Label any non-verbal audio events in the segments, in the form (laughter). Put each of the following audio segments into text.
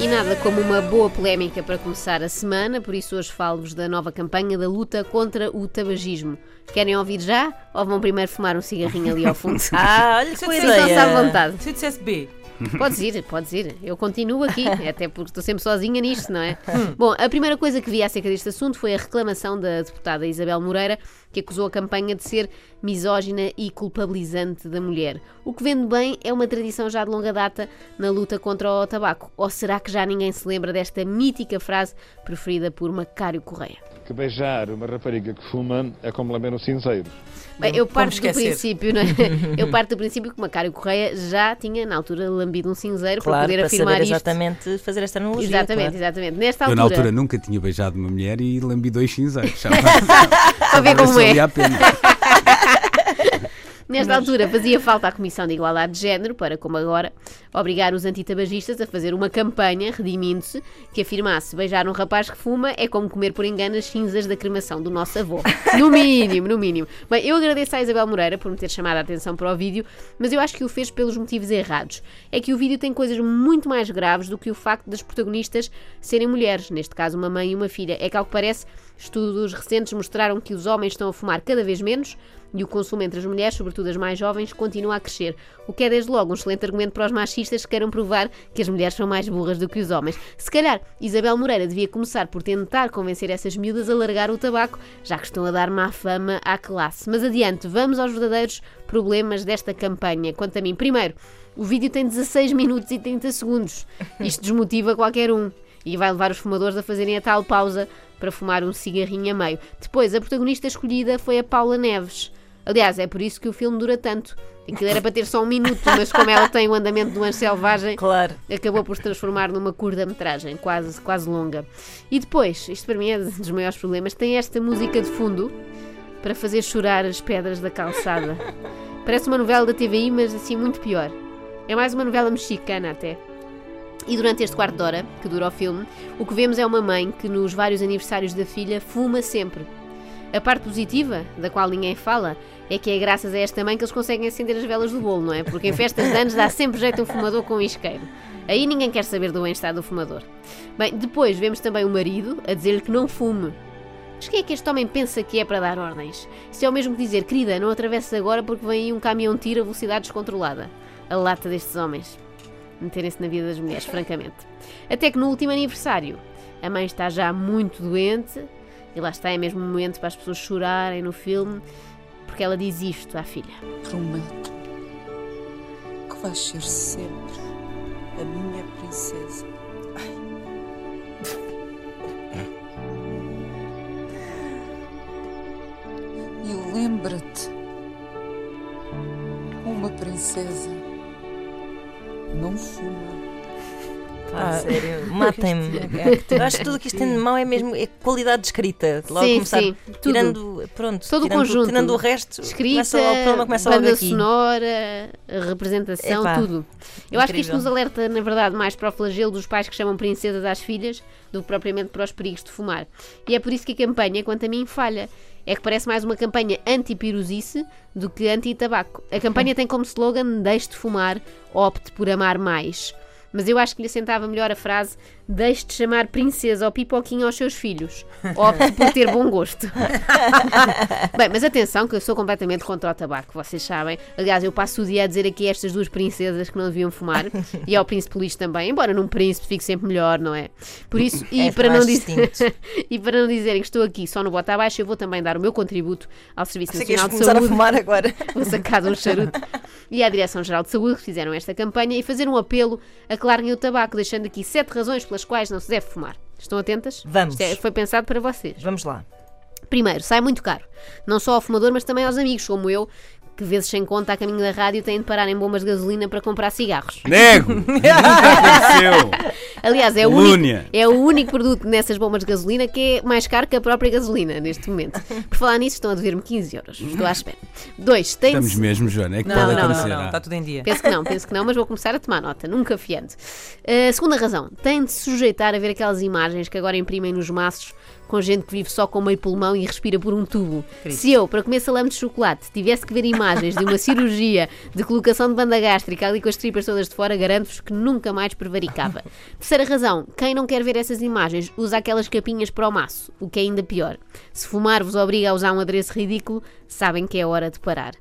E nada como uma boa polémica para começar a semana, por isso hoje falo-vos da nova campanha da luta contra o tabagismo. Querem ouvir já ou vão primeiro fumar um cigarrinho ali ao fundo? Ah, olha que Sintam-se ideia. à vontade. Se eu dissesse B. Podes ir, podes ir. Eu continuo aqui, (laughs) até porque estou sempre sozinha nisto, não é? Bom, a primeira coisa que vi acerca deste assunto foi a reclamação da deputada Isabel Moreira, que acusou a campanha de ser misógina e culpabilizante da mulher. O que vendo bem é uma tradição já de longa data na luta contra o tabaco. Ou será que já ninguém se lembra desta mítica frase preferida por Macário Correia? que beijar uma rapariga que fuma é como lamber um cinzeiro. Bem, eu parto do princípio, não é? (laughs) Eu parto do princípio que Macário Correia já tinha, na altura, lambido um cinzeiro para Claro, poder para afirmar saber isto. exatamente fazer esta analogia. Exatamente, claro. exatamente. Nesta Eu altura, na altura nunca tinha beijado uma mulher e lambi dois cinzeiros. Já (laughs) para ver como é. Nesta altura fazia falta à Comissão de Igualdade de Género para, como agora, obrigar os antitabagistas a fazer uma campanha, redimindo-se, que afirmasse beijar um rapaz que fuma é como comer por engano as cinzas da cremação do nosso avô. (laughs) No mínimo, no mínimo. Bem, eu agradeço à Isabel Moreira por me ter chamado a atenção para o vídeo, mas eu acho que o fez pelos motivos errados. É que o vídeo tem coisas muito mais graves do que o facto das protagonistas serem mulheres, neste caso uma mãe e uma filha. É que, ao que parece, estudos recentes mostraram que os homens estão a fumar cada vez menos e o consumo entre as mulheres, sobretudo as mais jovens, continua a crescer. O que é desde logo um excelente argumento para os machistas que queiram provar que as mulheres são mais burras do que os homens. Se calhar, Isabel Moreira devia começar por tentar convencer essas miúdas a largar o tabaco, já que estão a dar má fama à classe. Mas adiante, vamos aos verdadeiros problemas desta campanha. Quanto a mim, primeiro, o vídeo tem 16 minutos e 30 segundos. Isto desmotiva qualquer um e vai levar os fumadores a fazerem a tal pausa para fumar um cigarrinho a meio. Depois, a protagonista escolhida foi a Paula Neves. Aliás, é por isso que o filme dura tanto. Aquilo era para ter só um minuto, mas como ela tem o andamento do anjo selvagem, Claro. acabou por se transformar numa curta-metragem, quase, quase longa. E depois, isto para mim é dos maiores problemas, tem esta música de fundo para fazer chorar as pedras da calçada. Parece uma novela da TVI, mas assim muito pior. É mais uma novela mexicana até. E durante este quarto de hora, que dura o filme, o que vemos é uma mãe que nos vários aniversários da filha fuma sempre. A parte positiva, da qual ninguém fala, é que é graças a esta mãe que eles conseguem acender as velas do bolo, não é? Porque em festas de anos dá sempre jeito um fumador com um isqueiro. Aí ninguém quer saber do bem-estar do fumador. Bem, depois vemos também o marido a dizer-lhe que não fume. Mas quem é que este homem pensa que é para dar ordens? Isso é o mesmo que dizer, querida, não atravesses agora porque vem aí um caminhão tiro a velocidade descontrolada. A lata destes homens. Meterem-se na vida das mulheres, francamente. Até que no último aniversário, a mãe está já muito doente, e lá está, é mesmo um momento para as pessoas chorarem no filme, porque ela diz isto à filha. Prometo que vais ser sempre a minha princesa. E lembra-te, uma princesa (laughs) Pá, Ah. sério, (laughs) matem-me. Eu acho que tudo o que isto tem de mau é mesmo é qualidade de escrita. Logo Sim, começar, sim, tudo. tirando, pronto, Todo o tirando, conjunto. tirando o resto, Escrita, começa, o problema começa logo banda aqui. sonora, a representação, Epá, tudo. Eu acho que isto nos alerta, na verdade, mais para o flagelo dos pais que chamam princesas às filhas do que propriamente para os perigos de fumar. E é por isso que a campanha, quanto a mim, falha. É que parece mais uma campanha anti-piruzice do que anti-tabaco. A campanha (laughs) tem como slogan Deixe de fumar, opte por amar mais. Mas eu acho que lhe assentava melhor a frase Deixe de chamar princesa ou pipoquinha aos seus filhos. Opte por ter bom gosto. (laughs) Bem, mas atenção que eu sou completamente contra o tabaco, vocês sabem. Aliás, eu passo o dia a dizer aqui a estas duas princesas que não deviam fumar (laughs) e ao príncipe Luís também, embora num príncipe fique sempre melhor, não é? Por isso, (laughs) e É para não dizer e para não dizerem que estou aqui só no bota abaixo, eu vou também dar o meu contributo ao Serviço Nacional de começar a Saúde. fumar agora. Vou sacar um charuto. E à Direção-Geral de Saúde que fizeram esta campanha e fazer um apelo a que larguem o tabaco, deixando aqui sete razões pelas quais não se deve fumar. Estão atentas? Vamos. Isto é- foi pensado para vocês. Vamos lá. Primeiro, sai muito caro. Não só ao fumador, mas também aos amigos, como eu, que vezes sem conta a caminho da rádio têm de parar em bombas de gasolina para comprar cigarros. Nego! (laughs) Aliás, é o, único, é o único produto nessas bombas de gasolina que é mais caro que a própria gasolina neste momento. Por falar nisso, estão a dever-me 15 euros. Estou à espera. Dois, tem Estamos mesmo, Joana. É que Não, pode não, não, acontecer. não, ah. está tudo em dia. Penso que não, penso que não, mas vou começar a tomar nota, nunca fiando. Uh, segunda razão, tem de se sujeitar a ver aquelas imagens que agora imprimem nos maços com gente que vive só com meio pulmão e respira por um tubo. Se eu, para comer salame de chocolate, tivesse que ver imagens de uma cirurgia de colocação de banda gástrica ali com as tripas todas de fora, garanto-vos que nunca mais prevaricava. Terceira razão, quem não quer ver essas imagens usa aquelas capinhas para o maço, o que é ainda pior. Se fumar vos obriga a usar um adereço ridículo, sabem que é hora de parar.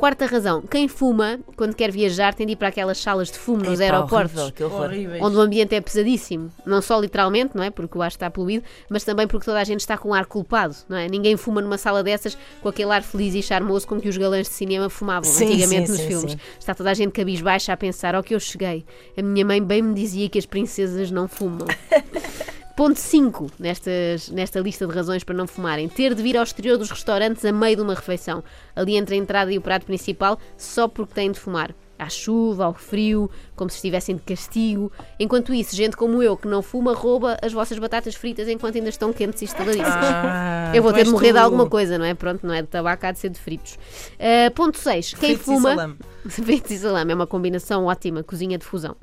Quarta razão, quem fuma, quando quer viajar, tem de ir para aquelas salas de fumo nos Epá, aeroportos horrível, onde o ambiente é pesadíssimo. Não só literalmente, não é? Porque o ar está poluído, mas também porque toda a gente está com um ar culpado, não é? Ninguém fuma numa sala dessas com aquele ar feliz e charmoso com que os galãs de cinema fumavam Sim, antigamente sim, nos sim, filmes. sim. Está toda a gente cabisbaixa a pensar, ao que eu cheguei. A minha mãe bem me dizia que as princesas não fumam. (laughs) Ponto 5 nestas, nesta lista de razões para não fumarem. Ter de vir ao exterior dos restaurantes a meio de uma refeição. Ali entre a entrada e o prato principal, só porque têm de fumar. À chuva, ao frio, como se estivessem de castigo. Enquanto isso, gente como eu que não fuma rouba as vossas batatas fritas enquanto ainda estão quentes e estaladíssimas. Ah, eu vou ter de morrer de tu. alguma coisa, não é? Pronto, não é de tabaco, há de ser de fritos. Ah, ponto 6. Quem Fritos e fuma. salame. (laughs) Fritos e salame é uma combinação ótima, cozinha de fusão.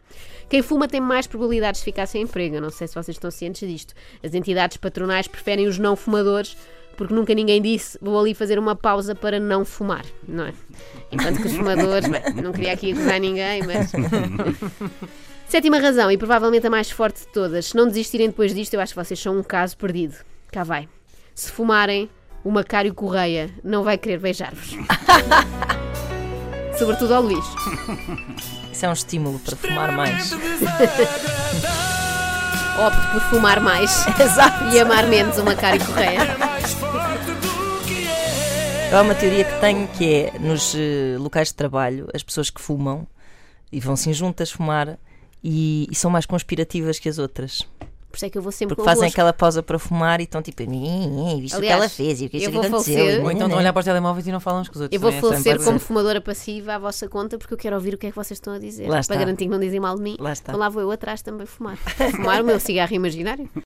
Quem fuma tem mais probabilidades de ficar sem emprego. Eu não sei se vocês estão cientes disto. As entidades patronais preferem os não fumadores porque nunca ninguém disse vou ali fazer uma pausa para não fumar, não é? Enquanto que os fumadores, (laughs) bem, não queria aqui acusar ninguém, mas. Sétima razão, e provavelmente a mais forte de todas: se não desistirem depois disto, eu acho que vocês são um caso perdido. Cá vai. Se fumarem, o Macário Correia não vai querer beijar-vos. (laughs) Sobretudo ao Luís. Isso é um estímulo para fumar mais. Opte por fumar mais (laughs) Exato. e amar menos o Macário Correia. Há uma teoria que tenho que é nos eh, locais de trabalho, as pessoas que fumam e vão assim juntas fumar e, e são mais conspirativas que as outras. Por isso é que eu vou sempre Porque fazem aquela pausa para fumar e estão tipo, "Ih, viste o que ela fez e o que eu isso que vou aconteceu. falecer. Ou então nananã." não olhar para os telemóveis e não falam uns com os outros. Eu vou também, essa falecer como ser. fumadora passiva à vossa conta porque eu quero ouvir o que é que vocês estão a dizer. Lá está. Para garantir que não dizem mal de mim. Lá está. Então lá vou eu atrás também fumar. (laughs) Fumar o meu cigarro imaginário.